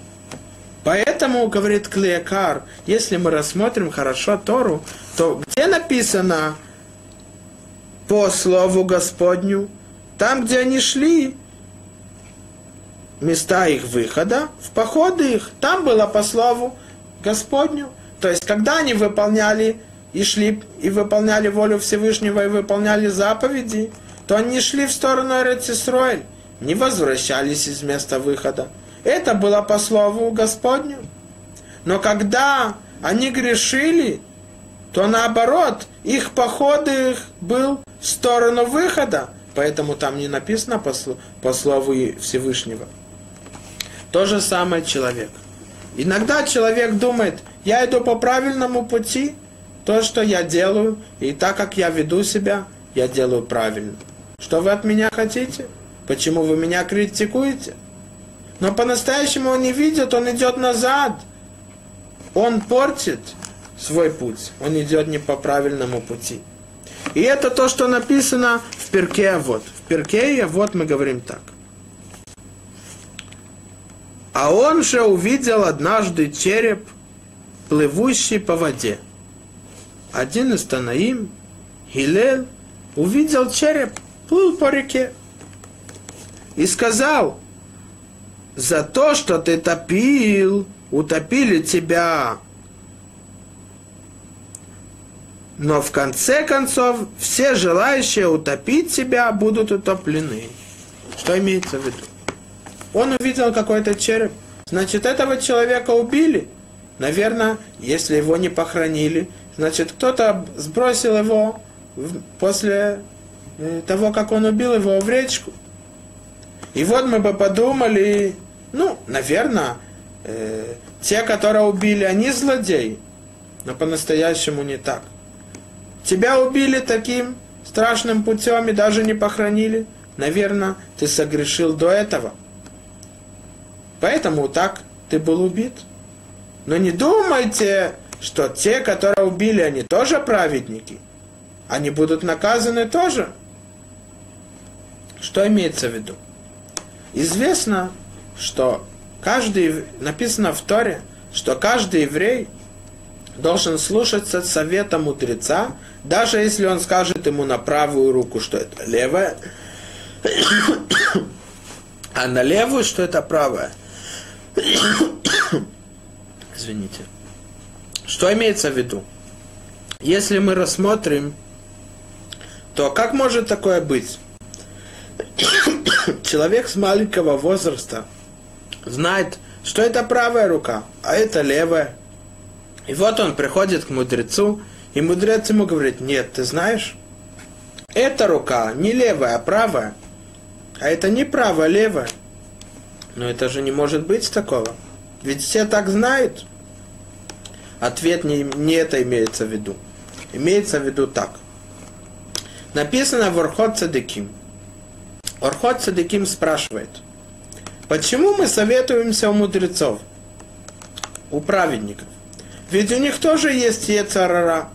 A: Поэтому, говорит Клеякар, если мы рассмотрим хорошо Тору, то где написано по слову Господню, там, где они шли, места их выхода, в походы их, там было по слову Господню. То есть, когда они выполняли и шли, и выполняли волю Всевышнего, и выполняли заповеди, то они шли в сторону Эрцисроэль, не возвращались из места выхода. Это было по слову Господню. Но когда они грешили, то наоборот, их поход их был в сторону выхода. Поэтому там не написано по, по слову Всевышнего. То же самое человек. Иногда человек думает, я иду по правильному пути, то, что я делаю, и так как я веду себя, я делаю правильно. Что вы от меня хотите? Почему вы меня критикуете? Но по-настоящему он не видит, он идет назад. Он портит свой путь. Он идет не по правильному пути. И это то, что написано в перке вот. В перке вот мы говорим так. А он же увидел однажды череп, плывущий по воде. Один из Танаим, Хилель, увидел череп, плыл по реке. И сказал, за то, что ты топил, утопили тебя. Но в конце концов все желающие утопить тебя будут утоплены. Что имеется в виду? Он увидел какой-то череп. Значит, этого человека убили. Наверное, если его не похоронили, значит, кто-то сбросил его после э, того, как он убил его в речку. И вот мы бы подумали, ну, наверное, э, те, которые убили, они злодеи, но по-настоящему не так. Тебя убили таким страшным путем и даже не похоронили. Наверное, ты согрешил до этого. Поэтому так ты был убит. Но не думайте, что те, которые убили, они тоже праведники. Они будут наказаны тоже. Что имеется в виду? Известно, что каждый, написано в Торе, что каждый еврей должен слушаться совета мудреца, даже если он скажет ему на правую руку, что это левая, а на левую, что это правая. Извините. Что имеется в виду? Если мы рассмотрим, то как может такое быть? Человек с маленького возраста знает, что это правая рука, а это левая. И вот он приходит к мудрецу, и мудрец ему говорит, нет, ты знаешь, эта рука не левая, а правая. А это не правая, левая. Но это же не может быть такого. Ведь все так знают. Ответ не, не это имеется в виду. Имеется в виду так. Написано в Орхот Цадыким. Орхот Цадыким спрашивает, почему мы советуемся у мудрецов, у праведников? Ведь у них тоже есть Ецарара.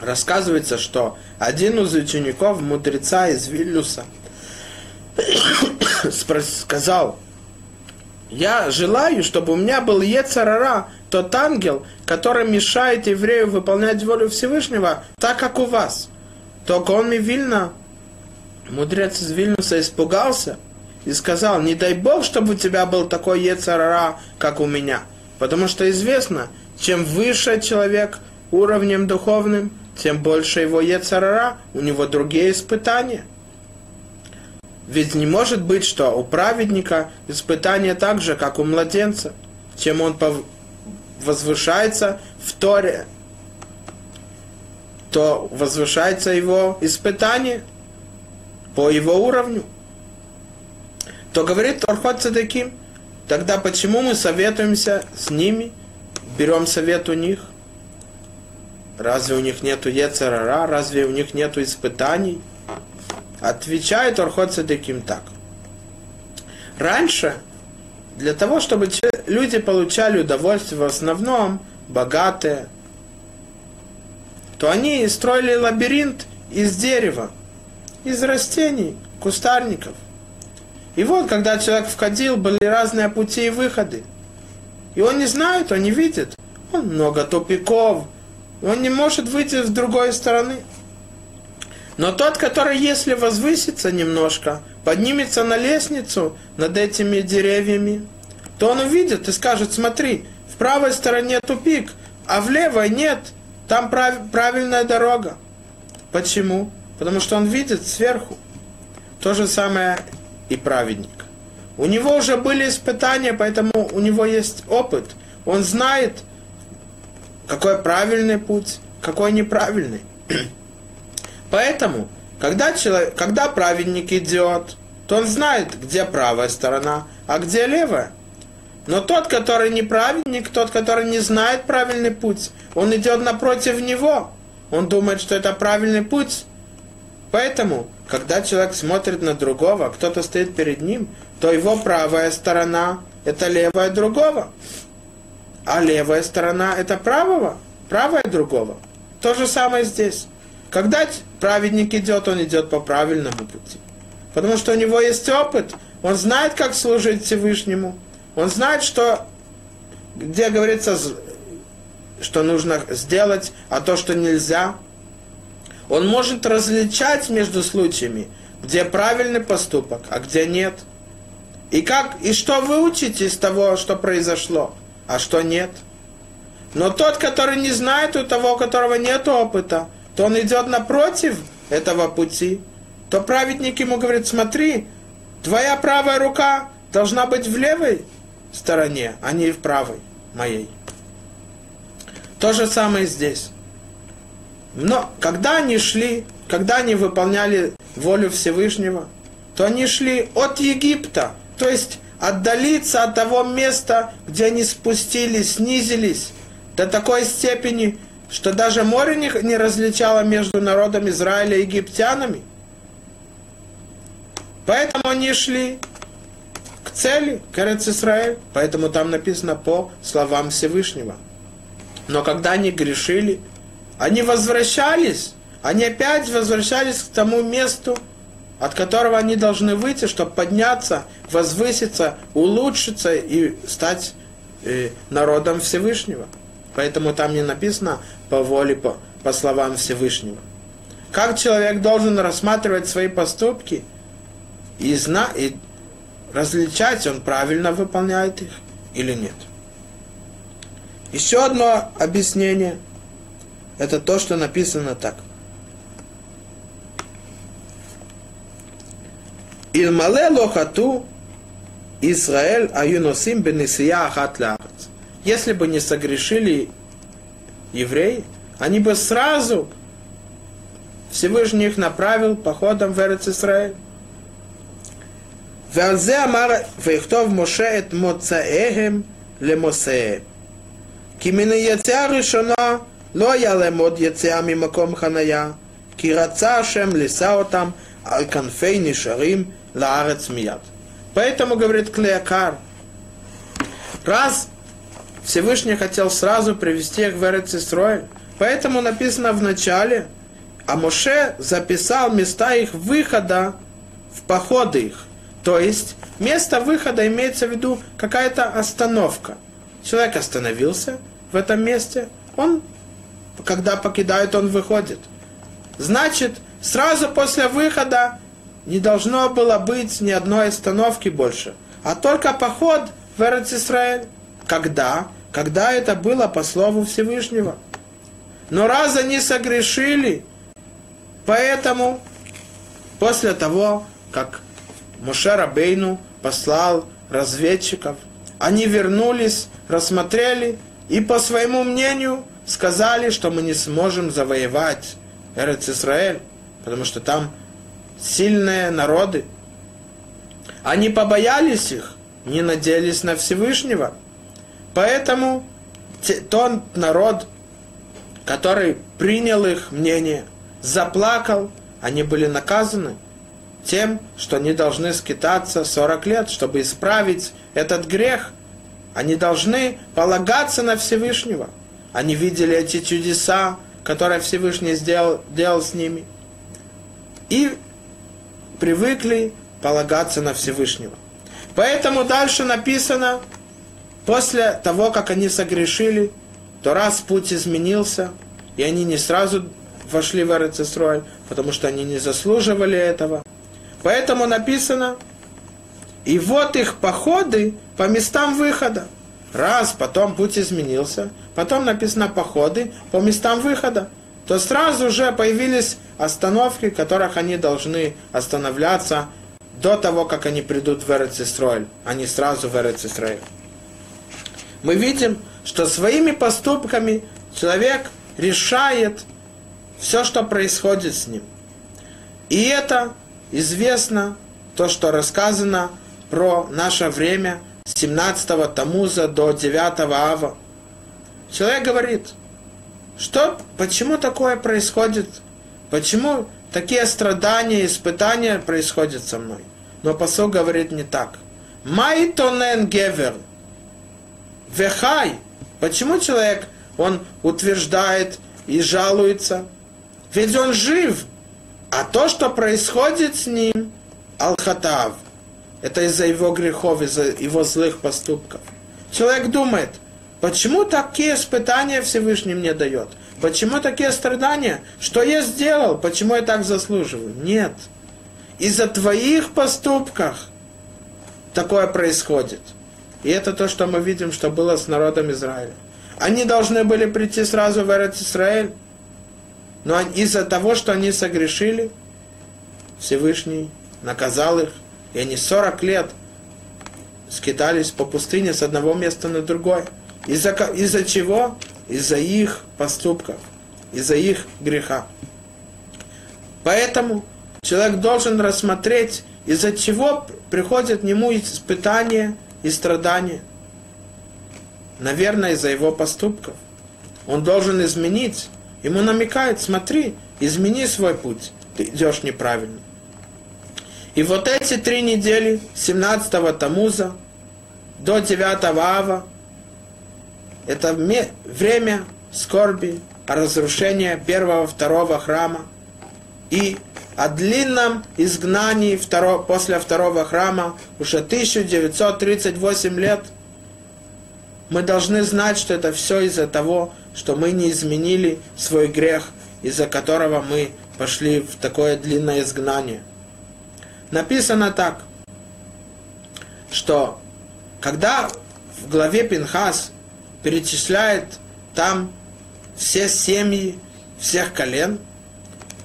A: Рассказывается, что один из учеников мудреца из Вильнюса сказал, я желаю, чтобы у меня был Ецарара, тот ангел, который мешает еврею выполнять волю Всевышнего, так как у вас. Только он мне Вильна, мудрец из Вильнюса, испугался и сказал, не дай Бог, чтобы у тебя был такой Ецарара, как у меня. Потому что известно, чем выше человек уровнем духовным, тем больше его Ецарара, у него другие испытания. Ведь не может быть, что у праведника испытания так же, как у младенца. Чем он возвышается в Торе, то возвышается его испытание по его уровню. То говорит Торхот Цадаким, тогда почему мы советуемся с ними – берем совет у них. Разве у них нету Ецерара? Разве у них нету испытаний? Отвечает Орхот Садыким так. Раньше, для того, чтобы люди получали удовольствие в основном, богатые, то они строили лабиринт из дерева, из растений, кустарников. И вот, когда человек входил, были разные пути и выходы – и он не знает, он не видит. Он много тупиков. Он не может выйти с другой стороны. Но тот, который, если возвысится немножко, поднимется на лестницу над этими деревьями, то он увидит и скажет, смотри, в правой стороне тупик, а в левой нет, там прав, правильная дорога. Почему? Потому что он видит сверху. То же самое и праведник. У него уже были испытания, поэтому у него есть опыт. Он знает, какой правильный путь, какой неправильный. Поэтому, когда, человек, когда праведник идет, то он знает, где правая сторона, а где левая. Но тот, который не праведник, тот, который не знает правильный путь, он идет напротив него. Он думает, что это правильный путь. Поэтому, когда человек смотрит на другого, кто-то стоит перед ним, то его правая сторона – это левая другого. А левая сторона – это правого, правая другого. То же самое здесь. Когда праведник идет, он идет по правильному пути. Потому что у него есть опыт, он знает, как служить Всевышнему. Он знает, что, где говорится, что нужно сделать, а то, что нельзя. Он может различать между случаями, где правильный поступок, а где нет – и как, и что выучить из того, что произошло, а что нет. Но тот, который не знает, у того, у которого нет опыта, то он идет напротив этого пути, то праведник ему говорит, смотри, твоя правая рука должна быть в левой стороне, а не в правой моей. То же самое здесь. Но когда они шли, когда они выполняли волю Всевышнего, то они шли от Египта – то есть отдалиться от того места, где они спустились, снизились до такой степени, что даже море не, не различало между народом Израиля и египтянами. Поэтому они шли к цели, к Израиль. Поэтому там написано по словам Всевышнего. Но когда они грешили, они возвращались, они опять возвращались к тому месту, от которого они должны выйти, чтобы подняться, возвыситься, улучшиться и стать э, народом Всевышнего. Поэтому там не написано по воле, по, по словам Всевышнего. Как человек должен рассматривать свои поступки и, зна, и различать, он правильно выполняет их или нет. Еще одно объяснение – это то, что написано так. Илмале лохату Израиль аюносим бенесия ахат Если бы не согрешили евреи, они бы сразу Всевышний их направил походом в Эрец Исраиль. ועל זה אמר ויכתוב משה את מוצאיהם למוסאיהם. כי מן היציאה הראשונה לא היה להם עוד יציאה ממקום חניה, כי רצה השם לשא אותם על כנפי נשארים לארץ מיד. Поэтому, говорит Клеякар, раз Всевышний хотел сразу привести их в Эрец поэтому написано в начале, а Моше записал места их выхода в походы их. То есть место выхода имеется в виду какая-то остановка. Человек остановился в этом месте, он, когда покидает, он выходит. Значит, сразу после выхода не должно было быть ни одной остановки больше, а только поход в Эрцисраэль. Когда? Когда это было по слову Всевышнего. Но раз они согрешили, поэтому после того, как Мушер Бейну послал разведчиков, они вернулись, рассмотрели и по своему мнению сказали, что мы не сможем завоевать Эрец Исраэль, потому что там сильные народы. Они побоялись их, не надеялись на Всевышнего. Поэтому тот народ, который принял их мнение, заплакал, они были наказаны тем, что они должны скитаться 40 лет, чтобы исправить этот грех. Они должны полагаться на Всевышнего. Они видели эти чудеса, которые Всевышний сделал, делал с ними. И привыкли полагаться на Всевышнего. Поэтому дальше написано, после того, как они согрешили, то раз путь изменился, и они не сразу вошли в Эрцестрой, потому что они не заслуживали этого. Поэтому написано, и вот их походы по местам выхода. Раз, потом путь изменился, потом написано походы по местам выхода то сразу же появились остановки, которых они должны останавливаться до того, как они придут в Эрцистроль, а не сразу в Эрцистроль. Мы видим, что своими поступками человек решает все, что происходит с ним. И это известно, то, что рассказано про наше время 17 Тамуза до 9 Ава. Человек говорит – что, почему такое происходит? Почему такие страдания, испытания происходят со мной? Но посол говорит не так. Майтонен гевер. Вехай. Почему человек, он утверждает и жалуется? Ведь он жив. А то, что происходит с ним, алхатав, это из-за его грехов, из-за его злых поступков. Человек думает – Почему такие испытания Всевышний мне дает? Почему такие страдания? Что я сделал? Почему я так заслуживаю? Нет. Из-за твоих поступков такое происходит. И это то, что мы видим, что было с народом Израиля. Они должны были прийти сразу в Эрец Израиль, но из-за того, что они согрешили, Всевышний наказал их, и они 40 лет скитались по пустыне с одного места на другое. Из-за из чего? Из-за их поступков, из-за их греха. Поэтому человек должен рассмотреть, из-за чего приходят к нему испытания и страдания. Наверное, из-за его поступков. Он должен изменить. Ему намекает, смотри, измени свой путь. Ты идешь неправильно. И вот эти три недели, 17-го Тамуза до 9 Ава, это время скорби, разрушения первого, второго храма и о длинном изгнании второго, после второго храма уже 1938 лет мы должны знать, что это все из-за того, что мы не изменили свой грех, из-за которого мы пошли в такое длинное изгнание. Написано так, что когда в главе Пинхас перечисляет там все семьи всех колен,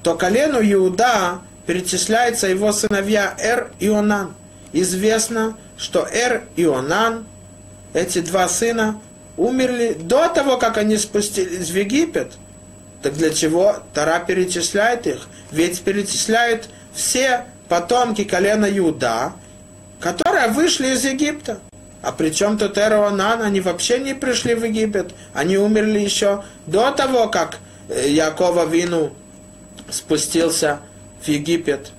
A: то колену Иуда перечисляются его сыновья Эр и Онан. Известно, что Эр и Онан, эти два сына, умерли до того, как они спустились в Египет. Так для чего Тара перечисляет их? Ведь перечисляют все потомки колена Иуда, которые вышли из Египта. А при чем тут Эр и Онан? Они вообще не пришли в Египет. Они умерли еще до того, как э, Якова Вину спустился в Египет.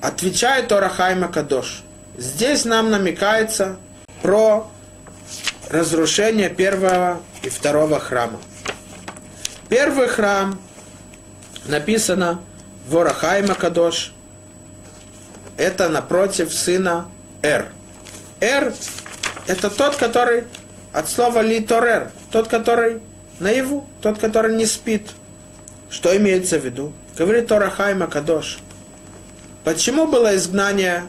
A: Отвечает Орахайма Кадош. Здесь нам намекается про разрушение первого и второго храма. Первый храм написано в Орахайма Кадош. Это напротив сына Эр. Эр – это тот, который от слова литорер, тот, который наяву, тот, который не спит – что имеется в виду? Говорит Тора Хайма Кадош. Почему было изгнание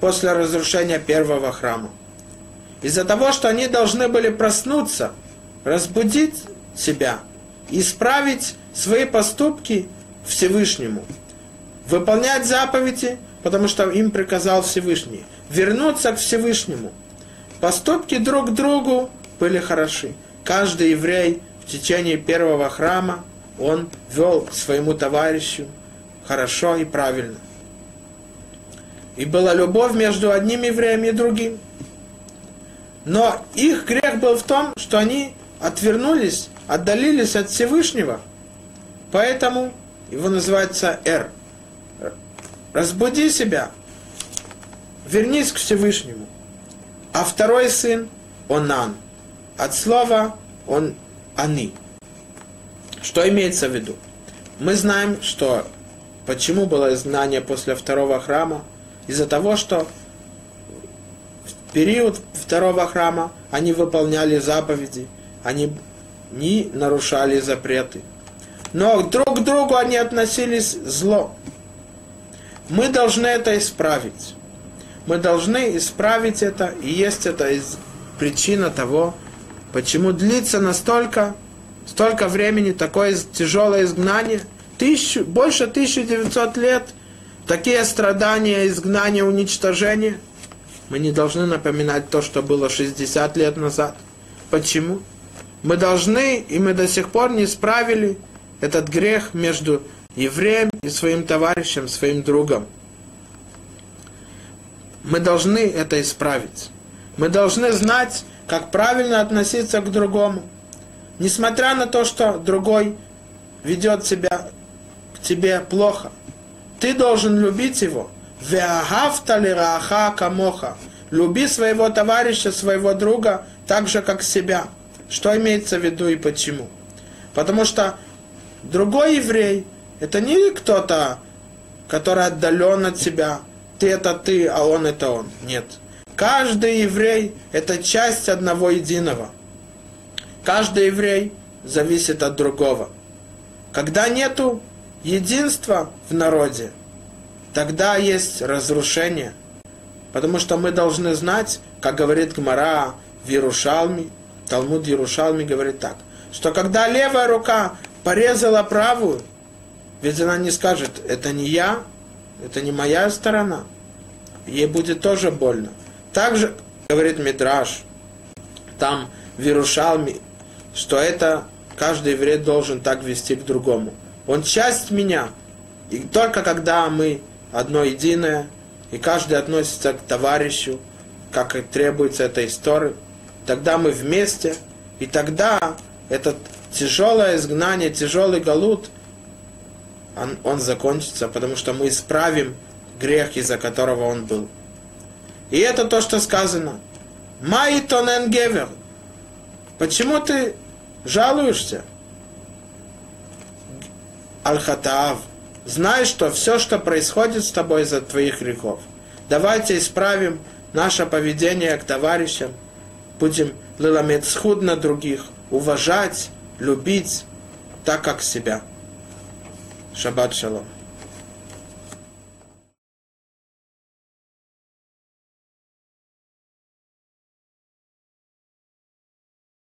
A: после разрушения первого храма? Из-за того, что они должны были проснуться, разбудить себя, исправить свои поступки Всевышнему, выполнять заповеди, потому что им приказал Всевышний, вернуться к Всевышнему. Поступки друг к другу были хороши. Каждый еврей в течение первого храма он вел своему товарищу хорошо и правильно. И была любовь между одним евреем и другим. Но их грех был в том, что они отвернулись, отдалились от Всевышнего. Поэтому его называется Эр. Разбуди себя, вернись к Всевышнему. А второй сын – Онан. От слова он они. Что имеется в виду? Мы знаем, что почему было изгнание после второго храма? Из-за того, что в период второго храма они выполняли заповеди, они не нарушали запреты. Но друг к другу они относились зло. Мы должны это исправить. Мы должны исправить это, и есть это из причина того, почему длится настолько столько времени, такое тяжелое изгнание, тысячу, больше 1900 лет, такие страдания, изгнания, уничтожения. Мы не должны напоминать то, что было 60 лет назад. Почему? Мы должны, и мы до сих пор не исправили этот грех между евреем и своим товарищем, своим другом. Мы должны это исправить. Мы должны знать, как правильно относиться к другому. Несмотря на то, что другой ведет себя к тебе плохо, ты должен любить его. камоха. Люби своего товарища, своего друга, так же, как себя. Что имеется в виду и почему? Потому что другой еврей – это не кто-то, который отдален от себя. Ты – это ты, а он – это он. Нет. Каждый еврей – это часть одного единого – Каждый еврей зависит от другого. Когда нету единства в народе, тогда есть разрушение. Потому что мы должны знать, как говорит Гмара в Ярушалме, Талмуд Ярушалме говорит так, что когда левая рука порезала правую, ведь она не скажет, это не я, это не моя сторона, ей будет тоже больно. Также, говорит Мидраш, там в Ярушалме что это каждый еврей должен так вести к другому. Он часть меня. И только когда мы одно единое, и каждый относится к товарищу, как и требуется этой истории, тогда мы вместе, и тогда этот тяжелое изгнание, тяжелый галут, он, он закончится, потому что мы исправим грех, из-за которого он был. И это то, что сказано. Майитонен гевер. Почему ты жалуешься? Аль-Хатаав, знай, что все, что происходит с тобой из-за твоих грехов. Давайте исправим наше поведение к товарищам, будем лиламет схуд на других, уважать, любить, так как себя. Шаббат шалом.